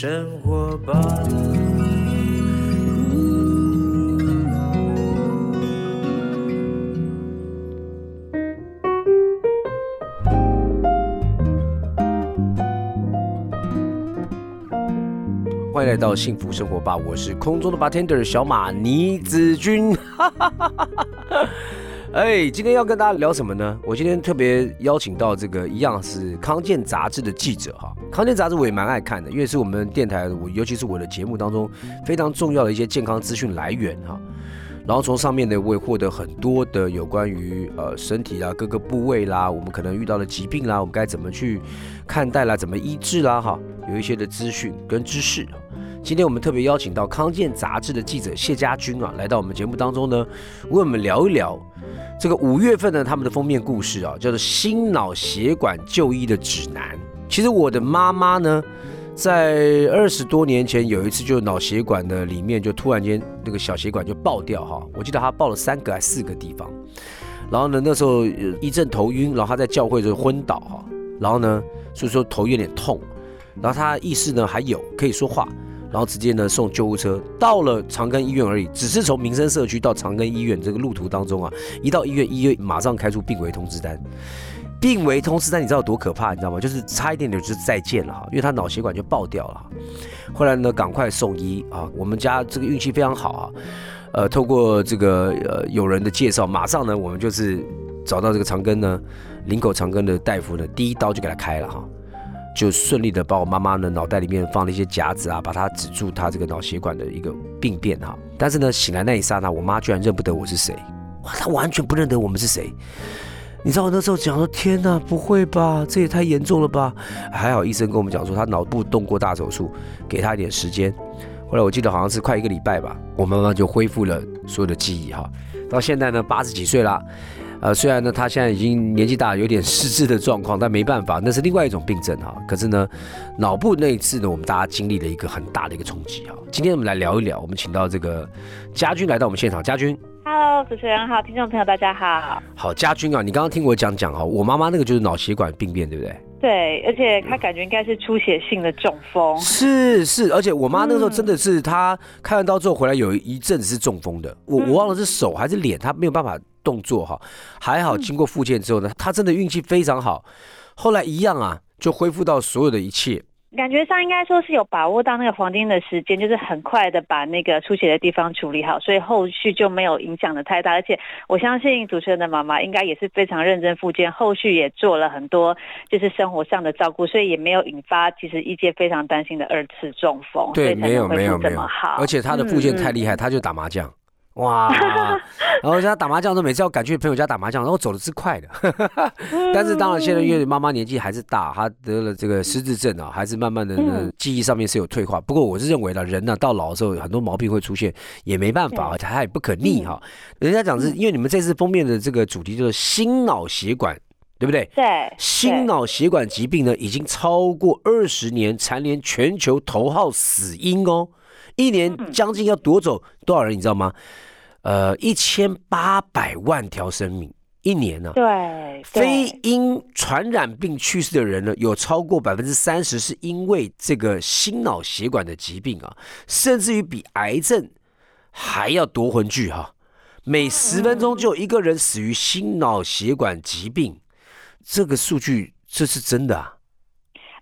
生活吧。欢迎来到幸福生活吧，我是空中的 bartender 小马倪子君。哎，今天要跟大家聊什么呢？我今天特别邀请到这个一样是康健杂志的记者哈。康健杂志我也蛮爱看的，因为是我们电台，我尤其是我的节目当中非常重要的一些健康资讯来源哈。然后从上面呢，我也获得很多的有关于呃身体啊、各个部位啦，我们可能遇到的疾病啦，我们该怎么去看待啦、怎么医治啦哈，有一些的资讯跟知识。今天我们特别邀请到康健杂志的记者谢家军啊，来到我们节目当中呢，为我们聊一聊这个五月份呢他们的封面故事啊，叫做《心脑血管就医的指南》。其实我的妈妈呢，在二十多年前有一次就脑血管的里面就突然间那个小血管就爆掉哈，我记得她爆了三个还四个地方，然后呢那时候一阵头晕，然后她在教会就昏倒哈，然后呢所以说头有点痛，然后她意识呢还有可以说话。然后直接呢送救护车到了长庚医院而已，只是从民生社区到长庚医院这个路途当中啊，一到医院，医院马上开出病危通知单。病危通知单你知道多可怕？你知道吗？就是差一点点就是再见了哈，因为他脑血管就爆掉了。后来呢，赶快送医啊！我们家这个运气非常好啊，呃，透过这个呃有人的介绍，马上呢我们就是找到这个长庚呢，林口长庚的大夫呢，第一刀就给他开了哈。就顺利的把我妈妈的脑袋里面放了一些夹子啊，把它止住她这个脑血管的一个病变哈。但是呢，醒来那一刹那，我妈居然认不得我是谁，哇，她完全不认得我们是谁。你知道我那时候讲说，天哪，不会吧，这也太严重了吧？还好医生跟我们讲说，他脑部动过大手术，给他一点时间。后来我记得好像是快一个礼拜吧，我妈妈就恢复了所有的记忆哈。到现在呢，八十几岁了。呃，虽然呢，他现在已经年纪大，有点失智的状况，但没办法，那是另外一种病症哈。可是呢，脑部那一次呢，我们大家经历了一个很大的一个冲击哈。今天我们来聊一聊，我们请到这个家军来到我们现场，家军。Hello，主持人好，听众朋友大家好。好，家军啊，你刚刚听我讲讲哈，我妈妈那个就是脑血管病变，对不对？对，而且她感觉应该是出血性的中风。是是，而且我妈那个时候真的是，她开完刀之后回来有一阵子是中风的，我我忘了是手还是脸，她没有办法。动作哈还好，经过复健之后呢，她真的运气非常好。后来一样啊，就恢复到所有的一切。感觉上应该说是有把握到那个黄金的时间，就是很快的把那个出血的地方处理好，所以后续就没有影响的太大。而且我相信主持人的妈妈应该也是非常认真复健，后续也做了很多就是生活上的照顾，所以也没有引发其实一届非常担心的二次中风。对，没有没有没有。而且他的复健太厉害，他就打麻将。哇，然后他打麻将都每次要赶去朋友家打麻将，然后走的是快的。但是当然现在因为妈妈年纪还是大，她得了这个失智症啊，还是慢慢的记忆上面是有退化。不过我是认为呢，人呢到老的时候很多毛病会出现，也没办法，他也不可逆哈。人家讲是因为你们这次封面的这个主题就是心脑血管，对不对？对。心脑血管疾病呢，已经超过二十年蝉联全球头号死因哦，一年将近要夺走多少人，你知道吗？呃，一千八百万条生命一年呢？对，非因传染病去世的人呢，有超过百分之三十是因为这个心脑血管的疾病啊，甚至于比癌症还要夺魂剧哈。每十分钟就有一个人死于心脑血管疾病，这个数据这是真的啊。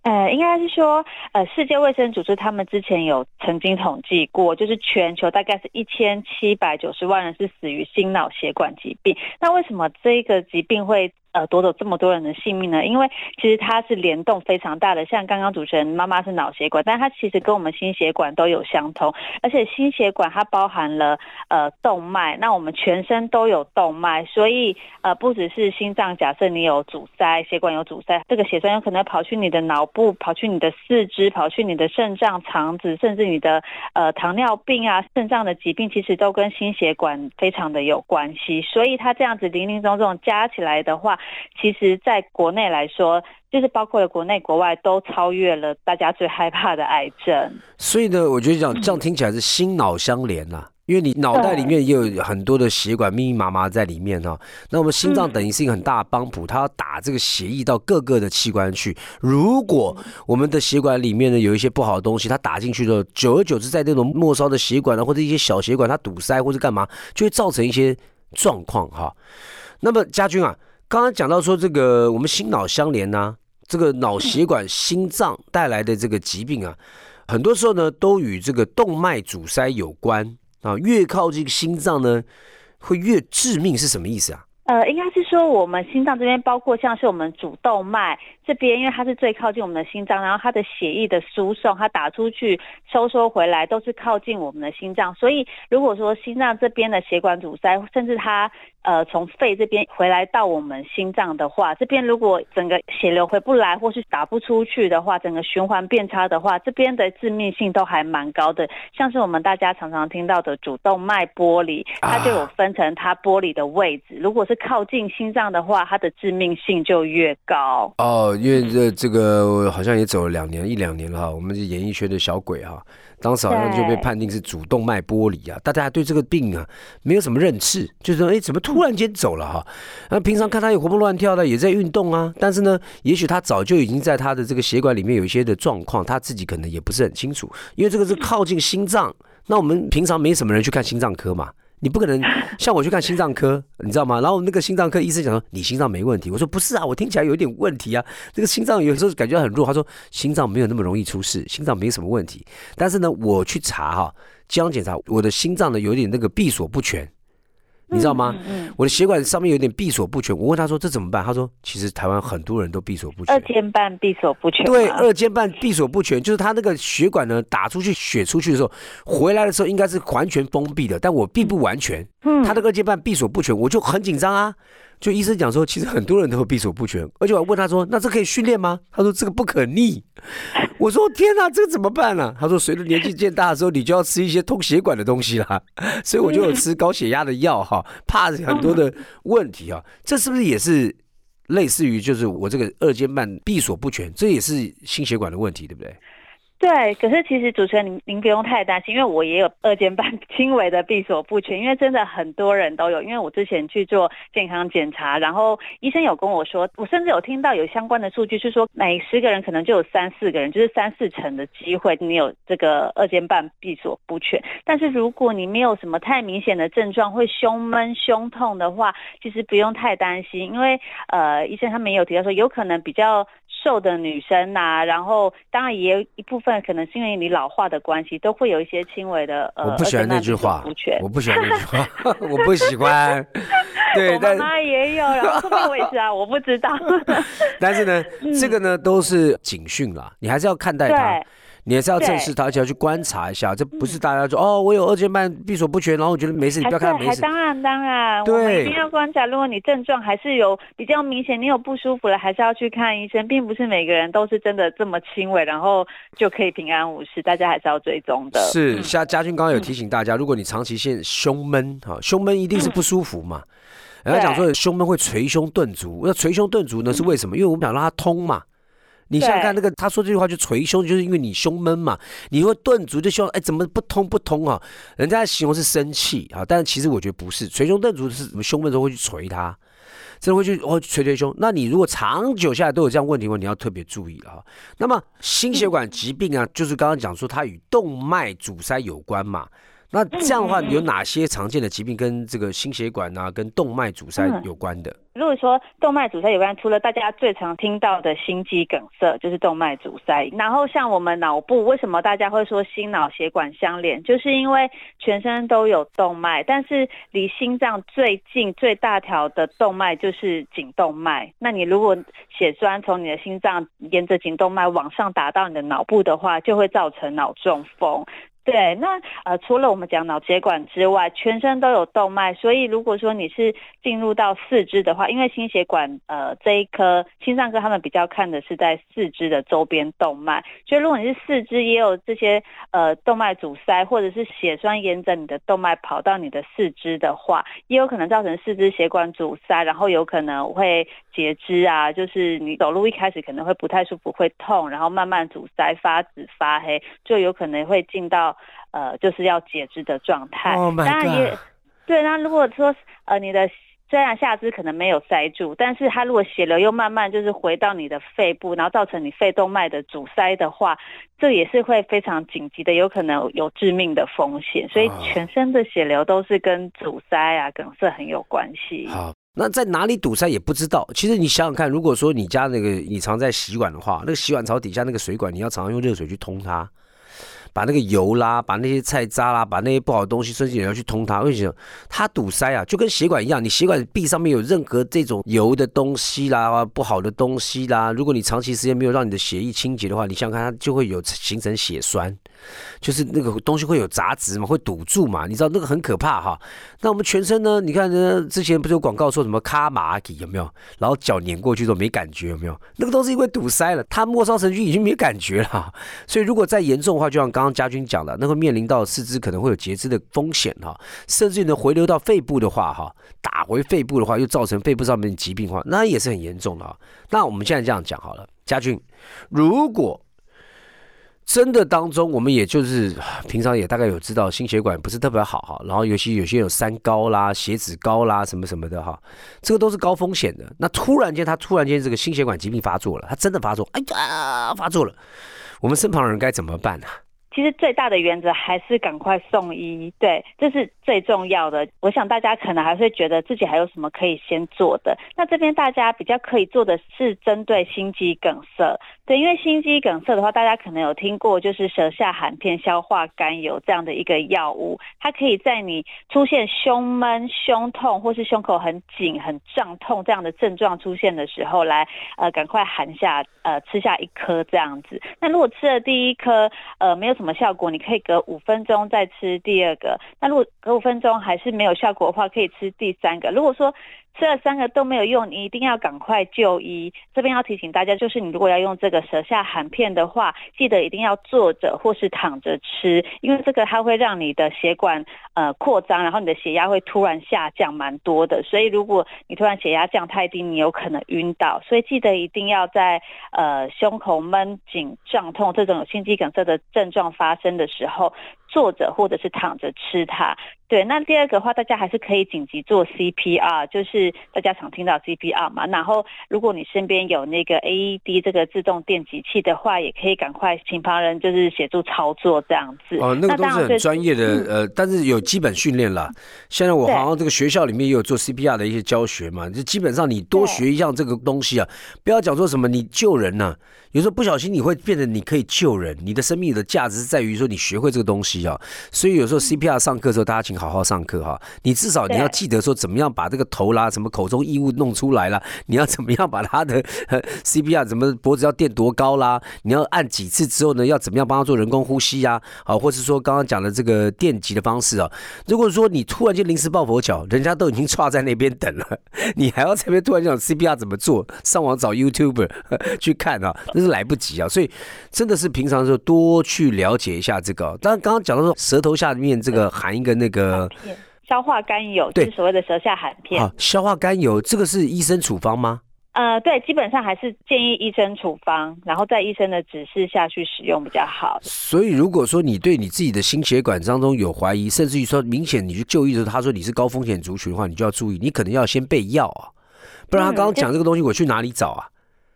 呃，应该是说，呃，世界卫生组织他们之前有曾经统计过，就是全球大概是一千七百九十万人是死于心脑血管疾病。那为什么这个疾病会？呃，夺走这么多人的性命呢？因为其实它是联动非常大的。像刚刚主持人妈妈是脑血管，但它其实跟我们心血管都有相通。而且心血管它包含了呃动脉，那我们全身都有动脉，所以呃不只是心脏，假设你有阻塞，血管有阻塞，这个血栓有可能跑去你的脑部，跑去你的四肢，跑去你的肾脏、肠子，甚至你的呃糖尿病啊、肾脏的疾病，其实都跟心血管非常的有关系。所以它这样子零零总总加起来的话，其实，在国内来说，就是包括了国内国外，都超越了大家最害怕的癌症。所以呢，我觉得讲这样听起来是心脑相连呐，因为你脑袋里面也有很多的血管密密麻麻在里面哈。那我们心脏等于是一个很大的帮谱，它要打这个血液到各个的器官去。如果我们的血管里面呢有一些不好的东西，它打进去之后，久而久之在那种末梢的血管呢，或者一些小血管它堵塞或者干嘛，就会造成一些状况哈。那么家军啊，刚刚讲到说这个我们心脑相连呢，这个脑血管心脏带来的这个疾病啊，很多时候呢都与这个动脉阻塞有关。啊，越靠这个心脏呢，会越致命，是什么意思啊？呃，应该是说我们心脏这边，包括像是我们主动脉这边，因为它是最靠近我们的心脏，然后它的血液的输送，它打出去、收缩回来，都是靠近我们的心脏。所以，如果说心脏这边的血管阻塞，甚至它。呃，从肺这边回来到我们心脏的话，这边如果整个血流回不来，或是打不出去的话，整个循环变差的话，这边的致命性都还蛮高的。像是我们大家常常听到的主动脉剥离，它就有分成它剥离的位置。如果是靠近心脏的话，它的致命性就越高。哦，因为这这个好像也走了两年一两年了哈，我们是演艺圈的小鬼哈。当时好像就被判定是主动脉剥离啊，大家对这个病啊没有什么认识，就是说，哎，怎么突然间走了哈？那平常看他也活蹦乱跳的，也在运动啊，但是呢，也许他早就已经在他的这个血管里面有一些的状况，他自己可能也不是很清楚，因为这个是靠近心脏，那我们平常没什么人去看心脏科嘛。你不可能 像我去看心脏科，你知道吗？然后那个心脏科医生讲说你心脏没问题，我说不是啊，我听起来有一点问题啊。这个心脏有时候感觉很弱，他说心脏没有那么容易出事，心脏没什么问题。但是呢，我去查哈，健康检查，我的心脏呢有点那个闭锁不全。你知道吗？我的血管上面有点闭锁不全。我问他说：“这怎么办？”他说：“其实台湾很多人都闭锁不全。”二尖瓣闭锁不全。对，二尖瓣闭锁不全，就是他那个血管呢打出去血出去的时候，回来的时候应该是完全封闭的，但我并不完全。嗯，他那个二尖瓣闭锁不全，我就很紧张啊。就医生讲说，其实很多人都会闭锁不全，而且我问他说：“那这可以训练吗？”他说：“这个不可逆。”我说：“天哪，这个怎么办呢？”他说：“随着年纪渐大的时候，你就要吃一些通血管的东西啦。所以我就有吃高血压的药哈，怕很多的问题啊。这是不是也是类似于就是我这个二尖瓣闭锁不全，这也是心血管的问题，对不对？”对，可是其实主持人您您不用太担心，因为我也有二尖瓣 轻微的闭锁不全，因为真的很多人都有。因为我之前去做健康检查，然后医生有跟我说，我甚至有听到有相关的数据，是说每十个人可能就有三四个人，就是三四成的机会你有这个二尖瓣闭锁不全。但是如果你没有什么太明显的症状，会胸闷、胸痛的话，其实不用太担心，因为呃医生他们也有提到说，有可能比较。瘦的女生呐，然后当然也有一部分可能是因为你老化的关系，都会有一些轻微的呃。我不喜欢那句话，我不喜欢那句话，我不喜欢。对，我妈妈也有，然后后面我也是啊，我不知道。但是呢，这个呢都是警讯啦，你还是要看待它。你还是要正视它，而且要去观察一下。这不是大家说哦，我有二尖瓣闭锁不全，然后我觉得没事，你不要看没事。当然当然，对，一定要观察。如果你症状还是有比较明显，你有不舒服了，还是要去看医生，并不是每个人都是真的这么轻微，然后就可以平安无事。大家还是要追踪的。是，像嘉俊刚刚有提醒大家，如果你长期现胸闷，哈，胸闷一定是不舒服嘛。人家讲说胸闷会捶胸顿足，那捶胸顿足呢是为什么？因为我们想让它通嘛。你想想看，那个他说这句话就捶胸，就是因为你胸闷嘛，你会顿足就希望哎怎么不通不通啊？人家形容是生气啊，但是其实我觉得不是，捶胸顿足是什么胸闷时候会去捶他，真的会去哦捶捶胸。那你如果长久下来都有这样问题的话，你要特别注意啊。那么心血管疾病啊，就是刚刚讲说它与动脉阻塞有关嘛。那这样的话，有哪些常见的疾病跟这个心血管啊、跟动脉阻塞有关的？如果说动脉阻塞有关，除了大家最常听到的心肌梗塞，就是动脉阻塞。然后像我们脑部，为什么大家会说心脑血管相连？就是因为全身都有动脉，但是离心脏最近、最大条的动脉就是颈动脉。那你如果血栓从你的心脏沿着颈动脉往上打到你的脑部的话，就会造成脑中风。对，那呃，除了我们讲脑血管之外，全身都有动脉，所以如果说你是进入到四肢的话，因为心血管呃这一颗心脏科他们比较看的是在四肢的周边动脉，所以如果你是四肢也有这些呃动脉阻塞，或者是血栓沿着你的动脉跑到你的四肢的话，也有可能造成四肢血管阻塞，然后有可能会截肢啊，就是你走路一开始可能会不太舒服，会痛，然后慢慢阻塞发紫发黑，就有可能会进到。到呃就是要截肢的状态。Oh my 当然也！对，那如果说呃你的虽然下肢可能没有塞住，但是它如果血流又慢慢就是回到你的肺部，然后造成你肺动脉的阻塞的话，这也是会非常紧急的，有可能有致命的风险。所以哦全身的血流都是跟阻塞啊、梗塞很有关系。好，那在哪里堵塞也不知道。其实你想想看，如果说你家那个你常在洗碗的话，那个洗碗槽底下那个水管，你要常常用热水去通它，把那个油啦，把那些菜渣啦，把那些不好的东西，甚至也要去通它。为什么？它堵塞啊，就跟血管一样，你血管壁上面有任何这种油的东西啦、不好的东西啦，如果你长期时间没有让你的血液清洁的话，你想想看，它就会有形成血栓。就是那个东西会有杂质嘛，会堵住嘛，你知道那个很可怕哈。那我们全身呢？你看呢，之前不是有广告说什么卡马吉有没有？然后脚碾过去都没感觉有没有？那个都是因为堵塞了，它末梢神经已经没感觉了。所以如果再严重的话，就像刚家军讲的，那会面临到四肢可能会有截肢的风险哈，甚至呢回流到肺部的话哈，打回肺部的话又造成肺部上面的疾病的话，那也是很严重的哈。那我们现在这样讲好了，家军，如果真的当中，我们也就是平常也大概有知道心血管不是特别好哈，然后尤其有些有三高啦、血脂高啦什么什么的哈，这个都是高风险的。那突然间他突然间这个心血管疾病发作了，他真的发作，哎呀发作了，我们身旁人该怎么办呢、其实最大的原则还是赶快送医，对，这是最重要的。我想大家可能还会觉得自己还有什么可以先做的。那这边大家比较可以做的是针对心肌梗塞，对，因为心肌梗塞的话，大家可能有听过，就是舌下含片消化甘油这样的一个药物，它可以在你出现胸闷、胸痛或是胸口很紧、很胀痛这样的症状出现的时候，来呃赶快含下呃吃下一颗这样子。那如果吃了第一颗呃没有什么效果，你可以隔五分钟再吃第二个。那如果隔五分钟还是没有效果的话，可以吃第三个。如果说吃了三个都没有用，你一定要赶快就医。这边要提醒大家，就是你如果要用这个舌下含片的话，记得一定要坐着或是躺着吃，因为这个它会让你的血管呃扩张，然后你的血压会突然下降蛮多的。所以如果你突然血压降太低，你有可能晕倒。所以记得一定要在呃胸口闷紧、胀痛这种心肌梗塞的症状发生的时候，坐着或者是躺着吃它。对，那第二个的话，大家还是可以紧急做 CPR，就是大家常听到 CPR 嘛。然后，如果你身边有那个 AED 这个自动电击器的话，也可以赶快请旁人就是协助操作这样子。哦，那个都是很专业的，嗯呃，但是有基本训练啦。现在我好像这个学校里面也有做 CPR 的一些教学嘛，就基本上你多学一样这个东西啊，不要讲说什么你救人呐、有时候不小心你会变得你可以救人，你的生命的价值是在于说你学会这个东西啊。所以有时候 CPR 上课的时候，大家请好好上课哈。你至少你要记得说怎么样把这个头啦、什么口中异物弄出来啦，你要怎么样把他的 呃 CPR 怎么脖子要垫多高啦，你要按几次之后呢，要怎么样帮他做人工呼吸呀、啊？或是说刚刚讲的这个电击的方式啊。如果说你突然间临时抱佛脚，人家都已经插在那边等了，你还要在那边突然讲 CPR 怎么做，上网找 YouTuber 去看啊，那是来不及啊。所以真的是平常的时候多去了解一下这个。当然刚刚讲到说舌头下面这个含一个那个片消化甘油，对就是所谓的舌下含片。啊消化甘油，这个是医生处方吗？呃，对，基本上还是建议医生处方，然后在医生的指示下去使用比较好。所以，如果说你对你自己的心血管当中有怀疑，甚至于说明显你去就医的时候，他说你是高风险族群的话，你就要注意，你可能要先备药啊，不然他嗯刚刚讲这个东西，我去哪里找啊？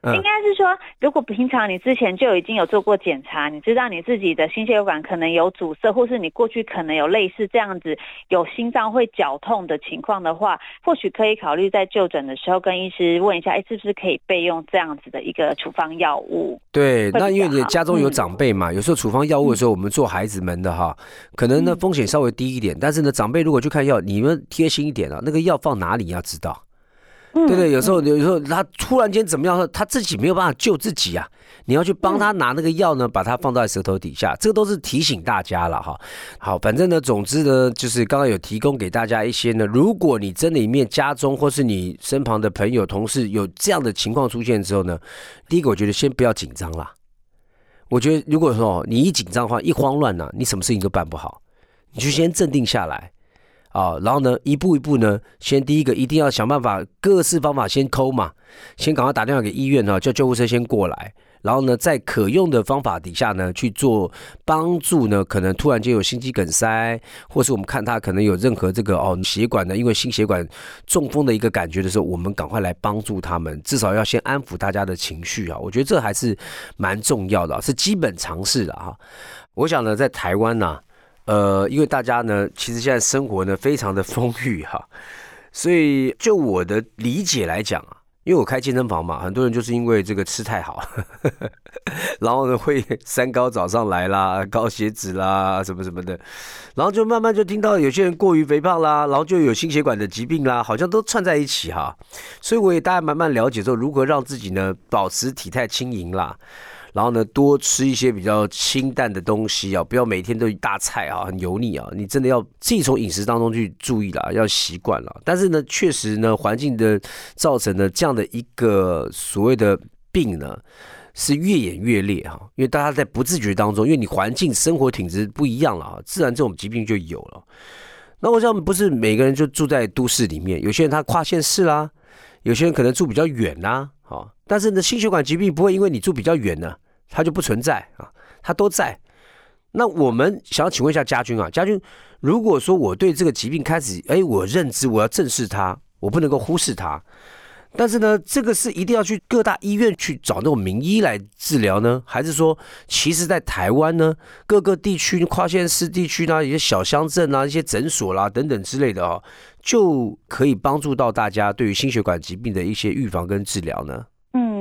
嗯应该是说，如果平常你之前就已经有做过检查，你知道你自己的心血管可能有阻塞，或是你过去可能有类似这样子有心脏会绞痛的情况的话，或许可以考虑在就诊的时候跟医师问一下，哎，是不是可以备用这样子的一个处方药物？对，那因为你家中有嗯长辈嘛，有时候处方药物的时候，我们做孩子们的哈，可能呢嗯风险稍微低一点，但是呢，长辈如果去看药，你们贴心一点啊，那个药放哪里要知道。嗯对对，有时候有时候他突然间怎么样，他自己没有办法救自己啊，你要去帮他拿那个药呢，把它放在舌头底下，这个都是提醒大家了哈。好，反正呢，总之呢，就是刚刚有提供给大家一些呢，如果你真的里面家中或是你身旁的朋友同事有这样的情况出现之后呢，第一个我觉得先不要紧张啦。我觉得如果说你一紧张的话，一慌乱呢、你什么事情都办不好，你就先镇定下来。啊，然后呢，一步一步呢，先第一个一定要想办法，各式方法先抠嘛，先赶快打电话给医院呢，叫救护车先过来，然后呢，在可用的方法底下呢去做帮助呢，可能突然间有心肌梗塞，或是我们看他可能有任何这个哦血管呢，因为心血管中风的一个感觉的时候，我们赶快来帮助他们，至少要先安抚大家的情绪啊，我觉得这还是蛮重要的，是基本常识的哈。我想呢，在台湾呢，呃，因为大家呢，其实现在生活呢非常的丰裕哈，所以就我的理解来讲啊。因为我开健身房嘛，很多人就是因为这个吃太好，然后呢会三高早上来啦，高血脂啦，什么什么的，然后就慢慢就听到有些人过于肥胖啦，然后就有心血管的疾病啦，好像都串在一起哈，所以我也大概慢慢了解说如何让自己呢保持体态轻盈啦。然后呢，多吃一些比较清淡的东西啊，不要每天都大菜啊，很油腻啊。你真的要自己从饮食当中去注意啦，要习惯了。但是呢，确实呢，环境的造成的这样的一个所谓的病呢，是越演越烈哈。因为大家在不自觉当中，因为你环境生活品质不一样了啊，自然这种疾病就有了。那我想不是每个人就住在都市里面，有些人他跨县市啦，有些人可能住比较远呐。但是呢，心血管疾病不会因为你住比较远呢，它就不存在啊，它都在。那我们想要请问一下家军啊，家军，如果说我对这个疾病开始，哎，我认知我要正视它，我不能够忽视它。但是呢，这个是一定要去各大医院去找那种名医来治疗呢，还是说，其实，在台湾呢，各个地区跨县市地区呢，一些小乡镇啊，一些诊所啦等等之类的哦，就可以帮助到大家对于心血管疾病的一些预防跟治疗呢？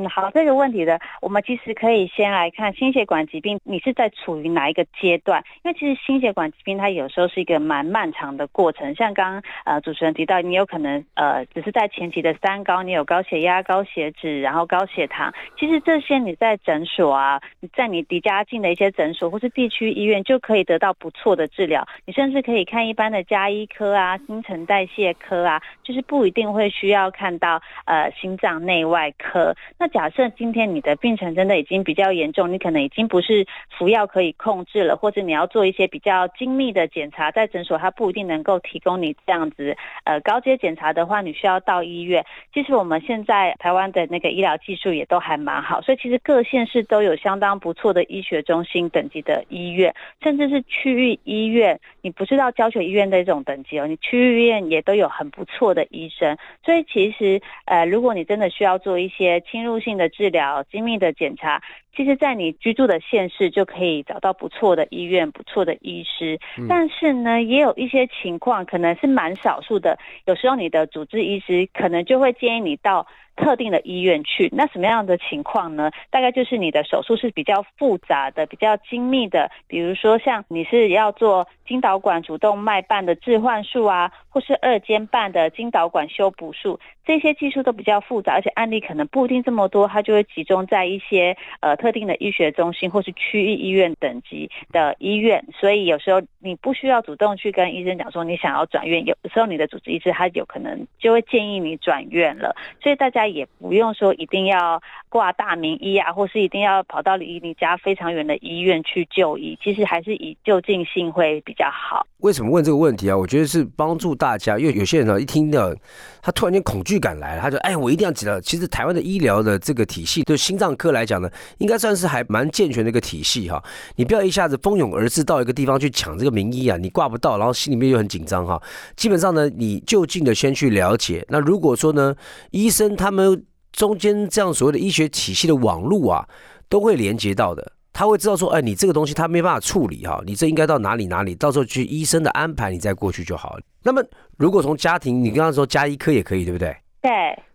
嗯，好，这个问题的，我们其实可以先来看心血管疾病，你是在处于哪一个阶段？因为其实心血管疾病它有时候是一个蛮漫长的过程，像刚刚呃主持人提到，你有可能呃只是在前期的三高，你有高血压、高血脂，然后高血糖，其实这些你在诊所啊，你在你离家近的一些诊所或是地区医院就可以得到不错的治疗，你甚至可以看一般的加医科啊、新陈代谢科啊，就是不一定会需要看到呃心脏内外科。那假假设今天你的病程真的已经比较严重，你可能已经不是服药可以控制了，或者你要做一些比较精密的检查，在诊所它不一定能够提供你这样子呃高阶检查的话，你需要到医院。其实我们现在台湾的那个医疗技术也都还蛮好，所以其实各县市都有相当不错的医学中心等级的医院，甚至是区域医院，你不是到教学医院的这种等级哦，你区域医院也都有很不错的医生。所以其实呃，如果你真的需要做一些侵入性的治疗、精密的检查，其实，在你居住的县市就可以找到不错的医院、不错的医师。但是呢，也有一些情况可能是蛮少数的，有时候你的主治医师可能就会建议你到。特定的医院去，那什么样的情况呢？大概就是你的手术是比较复杂的、比较精密的，比如说像你是要做经导管主动脉瓣的置换术啊，或是二尖瓣的经导管修补术，这些技术都比较复杂，而且案例可能不一定这么多，它就会集中在一些呃特定的医学中心或是区域医院等级的医院，所以有时候你不需要主动去跟医生讲说你想要转院，有时候你的主治医师他有可能就会建议你转院了，所以大家。也不用说一定要挂大名医啊，或是一定要跑到离你家非常远的医院去就医，其实还是以就近性会比比较好。为什么问这个问题啊？我觉得是帮助大家，因为有些人呢一听到他突然间恐惧感来了，他就哎，我一定要知道。其实台湾的医疗的这个体系，对心脏科来讲呢，应该算是还蛮健全的一个体系哈。你不要一下子蜂拥而至到一个地方去抢这个名医啊，你挂不到，然后心里面又很紧张哈。基本上呢，你就近的先去了解。那如果说呢，医生他们中间这样所谓的医学体系的网路啊，都会连接到的。他会知道说，哎，你这个东西他没办法处理哈，你这应该到哪里哪里，到时候去医生的安排，你再过去就好。那么，如果从家庭，你刚刚说加一颗也可以，对不对？对。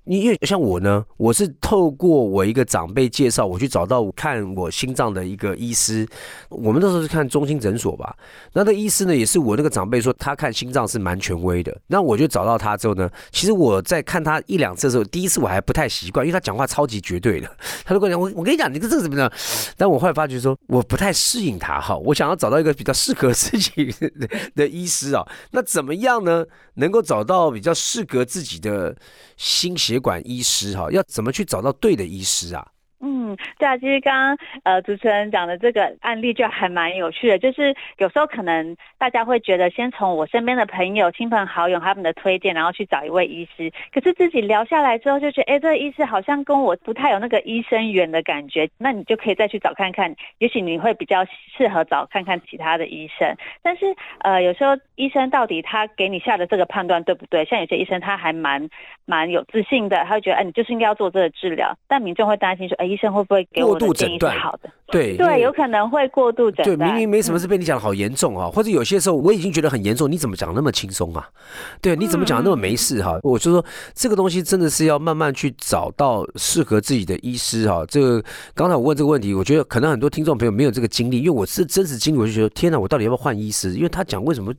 你因为像我呢，我是透过我一个长辈介绍，我去找到看我心脏的一个医师。我们那时候是看中心诊所吧。那那医师呢，也是我那个长辈说他看心脏是蛮权威的。那我就找到他之后呢，其实我在看他一两次的时候，第一次我还不太习惯，因为他讲话超级绝对的。他就跟我讲，我我跟你讲，你这个怎么样？但我后来发觉说，我不太适应他哈。我想要找到一个比较适合自己的 医师啊。那怎么样呢？能够找到比较适合自己的心血管医师哈？要怎么去找到对的医师啊？对啊，其实刚刚呃主持人讲的这个案例就还蛮有趣的，就是有时候可能大家会觉得先从我身边的朋友、亲朋好友他们的推荐，然后去找一位医师，可是自己聊下来之后就觉得，哎，这个医师好像跟我不太有那个医生缘的感觉，那你就可以再去找看看，也许你会比较适合找看看其他的医生。但是呃，有时候医生到底他给你下的这个判断对不对？像有些医生他还蛮蛮有自信的，他会觉得，哎，你就是应该要做这个治疗，但民众会担心说，哎，医生会不会给我的建议是好的？对对，有可能会过度诊断。对，明明没什么事，被你讲的好严重啊！或者有些时候我已经觉得很严重，你怎么讲那么轻松啊？对，你怎么讲那么没事哈？我就说这个东西真的是要慢慢去找到适合自己的医师哈。这个刚才我问这个问题，我觉得可能很多听众朋友没有这个经历，因为我是真实经历，我就觉得天哪，我到底要不要换医师？因为他讲为什么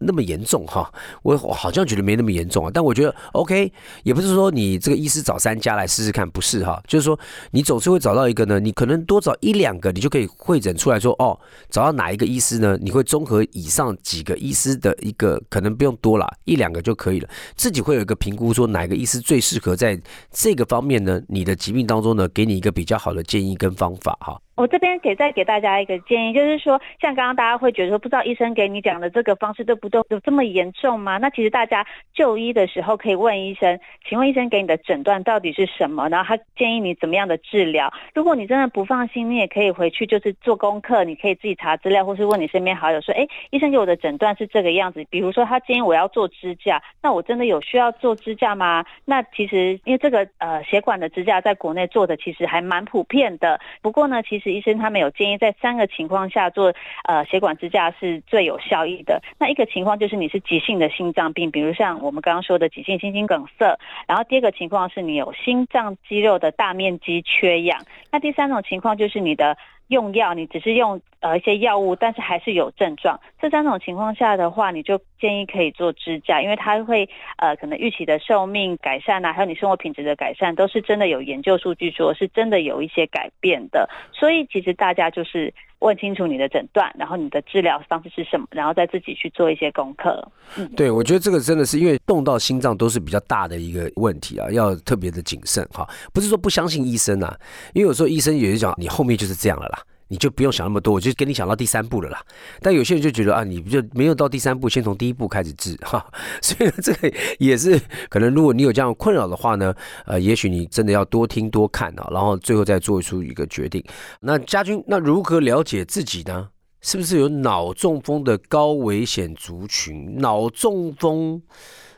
那么严重哈？我好像觉得没那么严重啊，但我觉得 OK，也不是说你这个医师找三家来试试看，不是哈？就是说你总是会找找到一个呢，你可能多找一两个，你就可以会诊出来说哦，找到哪一个医师呢？你会综合以上几个医师的一个，可能不用多啦，一两个就可以了，自己会有一个评估，说哪个医师最适合在这个方面呢？你的疾病当中呢，给你一个比较好的建议跟方法哈。我这边给再给大家一个建议，就是说，像刚刚大家会觉得说，不知道医生给你讲的这个方式对不对，有这么严重吗？那其实大家就医的时候可以问医生，请问医生给你的诊断到底是什么？然后他建议你怎么样的治疗？如果你真的不放心，你也可以回去就是做功课，你可以自己查资料，或是问你身边好友说，哎，医生给我的诊断是这个样子。比如说他建议我要做支架，那我真的有需要做支架吗？那其实因为这个呃血管的支架在国内做的其实还蛮普遍的，不过呢，其实。医生他们有建议，在三个情况下做呃血管支架是最有效益的。那一个情况就是你是急性的心脏病，比如像我们刚刚说的急性心肌梗塞。然后第二个情况是你有心脏肌肉的大面积缺氧。那第三种情况就是你的。用药，你只是用呃一些药物，但是还是有症状。这三种情况下的话，你就建议可以做支架，因为它会呃可能预期的寿命改善啊，还有你生活品质的改善，都是真的有研究数据说是真的有一些改变的。所以其实大家就是问清楚你的诊断，然后你的治疗方式是什么，然后再自己去做一些功课。嗯，对，我觉得这个真的是因为动到心脏都是比较大的一个问题啊，要特别的谨慎哈。不是说不相信医生啊，因为有时候医生也是讲你后面就是这样了啦。你就不用想那么多，我就跟你讲到第三步了啦。但有些人就觉得啊，你不就没有到第三步，先从第一步开始治哈。所以呢，这个也是可能，如果你有这样困扰的话呢，呃，也许你真的要多听多看啊，然后最后再做出一个决定。那家军，那如何了解自己呢？是不是有脑中风的高危险族群？脑中风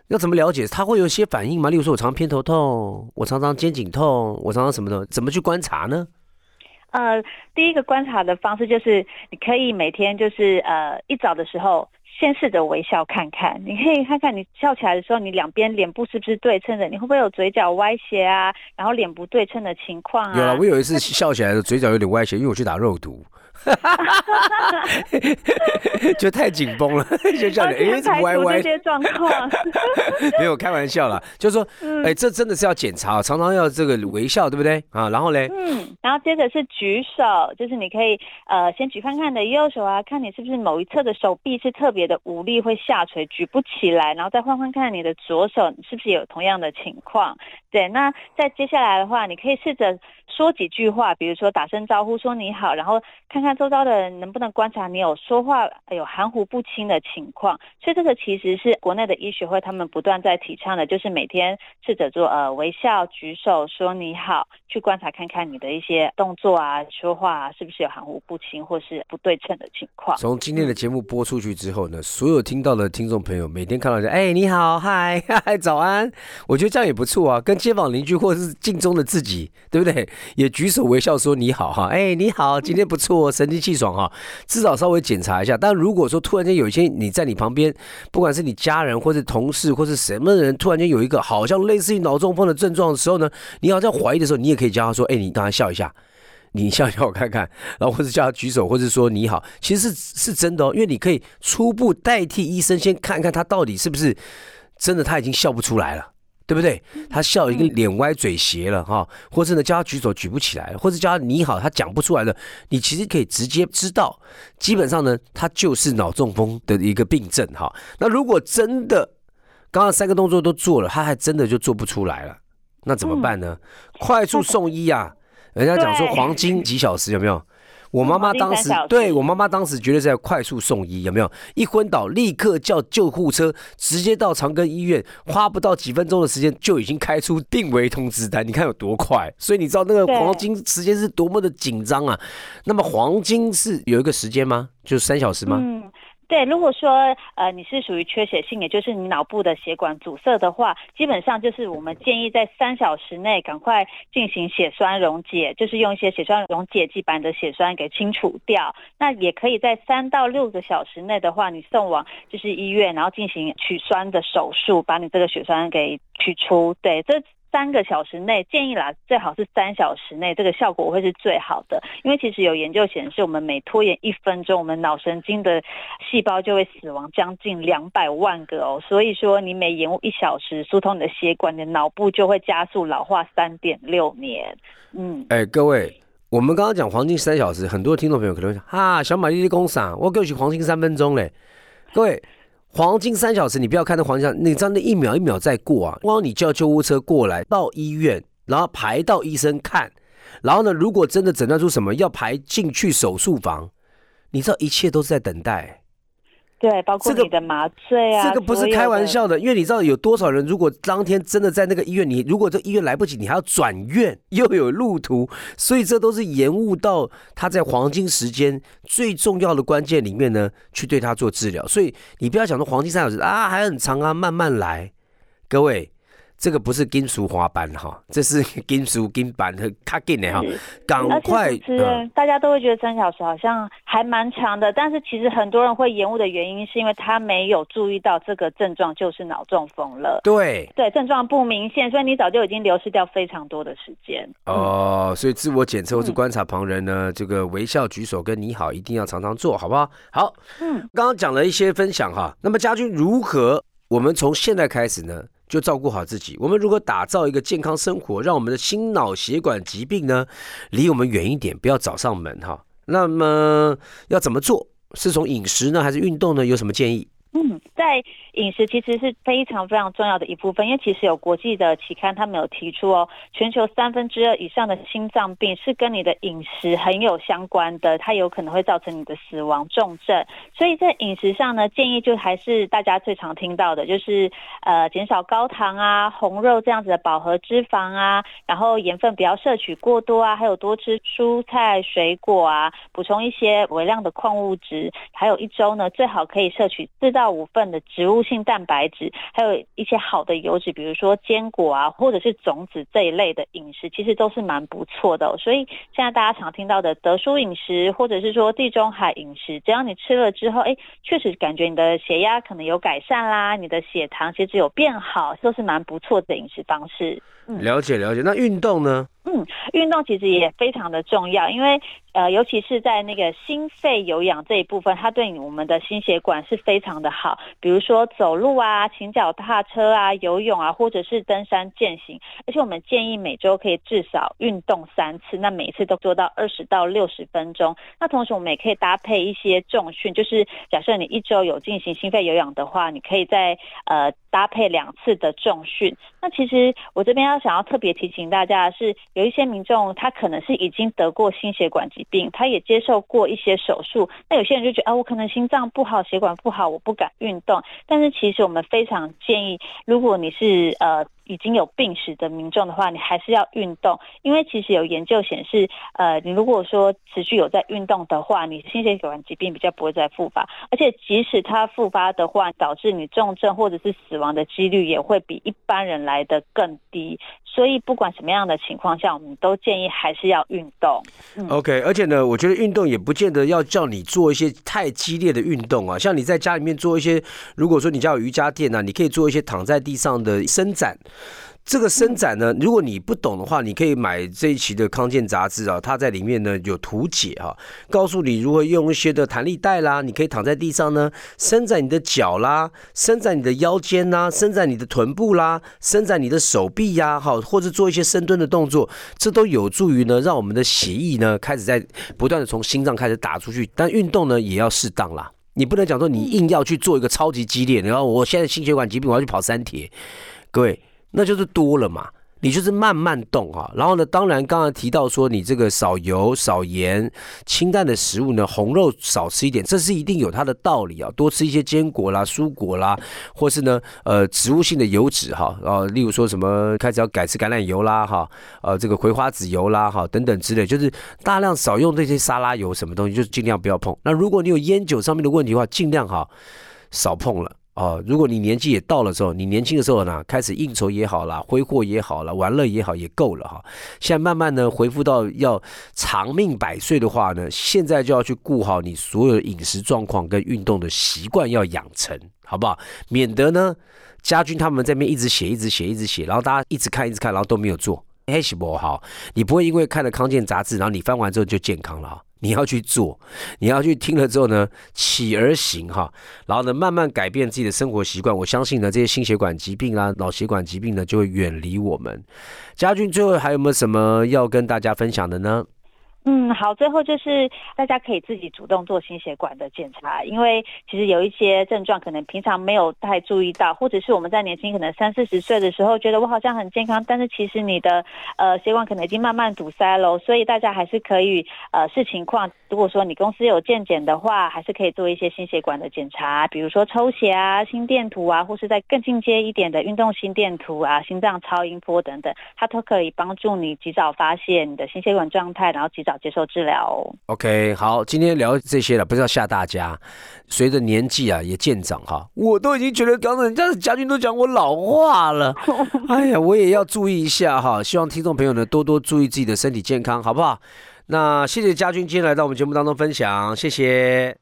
要怎么了解？他会有一些反应吗？例如说，我常常偏头痛，我常常肩颈痛，我常常什么的，怎么去观察呢？呃，第一个观察的方式就是，你可以每天就是呃一早的时候，先试着微笑看看，你可以看看你笑起来的时候，你两边脸部是不是对称的，你会不会有嘴角歪斜啊，然后脸不对称的情况啊？有了，我有一次笑起来的嘴角有点歪斜，因为我去打肉毒。哈哈哈就太紧绷了，就叫你哎，怎么歪歪？这些 状况 没有开玩笑啦，就是说，哎，这真的是要检查，常常要这个微笑，对不对啊？然后嘞，嗯，然后接着是举手，就是你可以呃先举看看你的右手啊，看你是不是某一侧的手臂是特别的无力，会下垂举不起来，然后再换换看你的左手是不是有同样的情况。对，那在接下来的话，你可以试着说几句话，比如说打声招呼，说你好，然后看看周遭的人能不能观察你有说话有含糊不清的情况。所以这个其实是国内的医学会他们不断在提倡的，就是每天试着做呃微笑、举手、说你好，去观察看看你的一些动作啊、说话啊，是不是有含糊不清或是不对称的情况。从今天的节目播出去之后呢，所有听到的听众朋友每天看到就哎你好，嗨 嗨早安，我觉得这样也不错啊，跟。街坊邻居或者是镜中的自己，对不对？也举手微笑说你好哈，哎，你好，今天不错，神清气爽哈。至少稍微检查一下。但如果说突然间有一些你在你旁边，不管是你家人或者同事或是什么人，突然间有一个好像类似于脑中风的症状的时候呢，你好像怀疑的时候，你也可以叫他说，哎，你刚才笑一下，你笑笑我看看，然后或者叫他举手，或者说你好，其实是是真的哦，因为你可以初步代替医生先看看他到底是不是真的，他已经笑不出来了。对不对？他笑已经脸歪嘴斜了哈，或者呢叫他举手举不起来，或者叫他你好他讲不出来了，你其实可以直接知道，基本上呢他就是脑中风的一个病症哈。那如果真的刚刚三个动作都做了，他还真的就做不出来了，那怎么办呢？快速送医啊！人家讲说对黄金几小时有没有？我妈妈当时对我妈妈当时绝对是在快速送医，有没有？一昏倒立刻叫救护车，直接到长庚医院，花不到几分钟的时间就已经开出病危通知单，你看有多快？所以你知道那个黄金时间是多么的紧张啊？那么黄金是有一个时间吗？就是三小时吗？嗯，对，如果说呃你是属于缺血性，也就是你脑部的血管阻塞的话，基本上就是我们建议在三小时内赶快进行血栓溶解，就是用一些血栓溶解剂把你的血栓给清除掉。那也可以在三到六个小时内的话，你送往就是医院，然后进行取栓的手术，把你这个血栓给取出。对，这。三个小时内建议啦，最好是三小时内，这个效果会是最好的。因为其实有研究显示，我们每拖延一分钟，我们脑神经的细胞就会死亡将近两百万个哦。所以说，你每延误一小时疏通你的血管，你的脑部就会加速老化三点六年。嗯，哎、各位，我们刚刚讲黄金三小时，很多听众朋友可能会想，哈，小马丽丽公傻，我给我黄金三分钟嘞。各位，黄金三小时，你不要看那黄金三，你知道那一秒一秒在过啊。光你叫救护车过来到医院，然后排到医生看，然后呢，如果真的诊断出什么，要排进去手术房，你知道一切都是在等待。对，包括这个你的麻醉啊，这个不是开玩的。笑的，因为你知道有多少人，如果当天真的在那个医院，你如果这医院来不及，你还要转院，又有路途，所以这都是延误到他在黄金时间最重要的关键里面呢，去对他做治疗。所以你不要想说黄金三小时啊，还很长啊，慢慢来，各位。这个不是金属滑板哈，这是 金属金板和卡紧的哈，赶快主持人，大家都会觉得三小时好像还蛮长的，但是其实很多人会延误的原因，是因为他没有注意到这个症状就是脑中风了。对对，症状不明显，所以你早就已经流失掉非常多的时间。哦，所以自我检测或是嗯观察旁人呢，这个微笑举手跟你好一定要常常做好不好？好，嗯，刚刚讲了一些分享哈，那么家军如何我们从现在开始呢，就照顾好自己？我们如何打造一个健康生活，让我们的心脑血管疾病呢离我们远一点，不要找上门哈？那么要怎么做？是从饮食呢，还是运动呢？有什么建议？嗯，在饮食其实是非常非常重要的一部分，因为其实有国际的期刊他们有提出哦，全球三分之二以上的心脏病是跟你的饮食很有相关的，它有可能会造成你的死亡重症。所以在饮食上呢，建议就还是大家最常听到的，就是呃减少高糖啊、红肉这样子的饱和脂肪啊，然后盐分不要摄取过多啊，还有多吃蔬菜水果啊，补充一些微量的矿物质，还有一周呢最好可以摄取四到到五份的植物性蛋白质，还有一些好的油脂，比如说坚果啊，或者是种子这一类的饮食，其实都是蛮不错的、所以现在大家常听到的德叔饮食，或者是说地中海饮食，只要你吃了之后，哎，确实感觉你的血压可能有改善啦，你的血糖其实有变好，都是蛮不错的饮食方式。嗯了解了解。那运动呢？嗯，运动其实也非常的重要，因为呃，尤其是在那个心肺有氧这一部分，它对我们的心血管是非常的好。比如说走路啊、骑脚踏车啊、游泳啊，或者是登山健行。而且我们建议每周可以至少运动三次，那每一次都做到二十到六十分钟。那同时我们也可以搭配一些重训，就是假设你一周有进行心肺有氧的话，你可以在呃搭配两次的重训。那其实我这边要想要特别提醒大家的是，有一些民众他可能是已经得过心血管疾病，他也接受过一些手术。那有些人就觉得啊，我可能心脏不好，血管不好，我不敢运动。但是其实我们非常建议，如果你是呃已经有病史的民众的话，你还是要运动，因为其实有研究显示，呃，你如果说持续有在运动的话，你心血管疾病比较不会再复发，而且即使它复发的话，导致你重症或者是死亡的几率也会比一般人来的更低。所以不管什么样的情况下，我们都建议还是要运动。OK，而且呢，我觉得运动也不见得要叫你做一些太激烈的运动啊，像你在家里面做一些，如果说你家有瑜伽垫啊，你可以做一些躺在地上的伸展。这个伸展呢，如果你不懂的话，你可以买这一期的康健杂志啊，它在里面呢有图解哈、告诉你如何用一些的弹力带啦，你可以躺在地上呢，伸展你的脚啦，伸展你的腰间啦，伸展你的臀部啦，伸展你的手臂呀、好，或者做一些深蹲的动作，这都有助于呢，让我们的血液呢开始在不断的从心脏开始打出去。但运动呢也要适当啦，你不能讲说你硬要去做一个超级激烈，然后我现在心血管疾病我要去跑三铁，各位那就是多了嘛。你就是慢慢动哈。然后呢，当然刚才提到说你这个少油少盐、清淡的食物呢，红肉少吃一点，这是一定有它的道理啊。多吃一些坚果啦、蔬果啦，或是呢呃植物性的油脂哈，啊，例如说什么开始要改吃橄榄油啦哈，呃这个葵花籽油啦哈等等之类，就是大量少用这些沙拉油什么东西，就是尽量不要碰。那如果你有烟酒上面的问题的话，尽量哈少碰了。哦，如果你年纪也到了之后，你年轻的时候呢，开始应酬也好啦，挥霍也好了，玩乐也好，也够了哈。现在慢慢呢，恢复到要长命百岁的话呢，现在就要去顾好你所有的饮食状况跟运动的习惯要养成，好不好？免得呢，家军他们这边一直写，一直写，一直写，然后大家一直看，一直看，然后都没有做，嘿，是不好。你不会因为看了康健杂志，然后你翻完之后就健康了。你要去做，你要去听了之后呢，起而行哈，然后呢，慢慢改变自己的生活习惯。我相信呢，这些心血管疾病啊、脑血管疾病呢，就会远离我们。家俊最后还有没有什么要跟大家分享的呢？嗯，好，最后就是大家可以自己主动做心血管的检查，因为其实有一些症状可能平常没有太注意到，或者是我们在年轻可能三四十岁的时候觉得我好像很健康，但是其实你的呃血管可能已经慢慢堵塞了，所以大家还是可以呃视情况，如果说你公司有健检的话，还是可以做一些心血管的检查，比如说抽血啊、心电图啊，或是在更进阶一点的运动心电图啊、心脏超音波等等，它都可以帮助你及早发现你的心血管状态，然后及早。接受治疗。OK，好，今天聊这些了，不是要吓大家。随着年纪啊也渐长哈，我都已经觉得刚才人家的家军都讲我老化了。哎呀，我也要注意一下哈。希望听众朋友呢多多注意自己的身体健康，好不好？那谢谢家军今天来到我们节目当中分享，谢谢。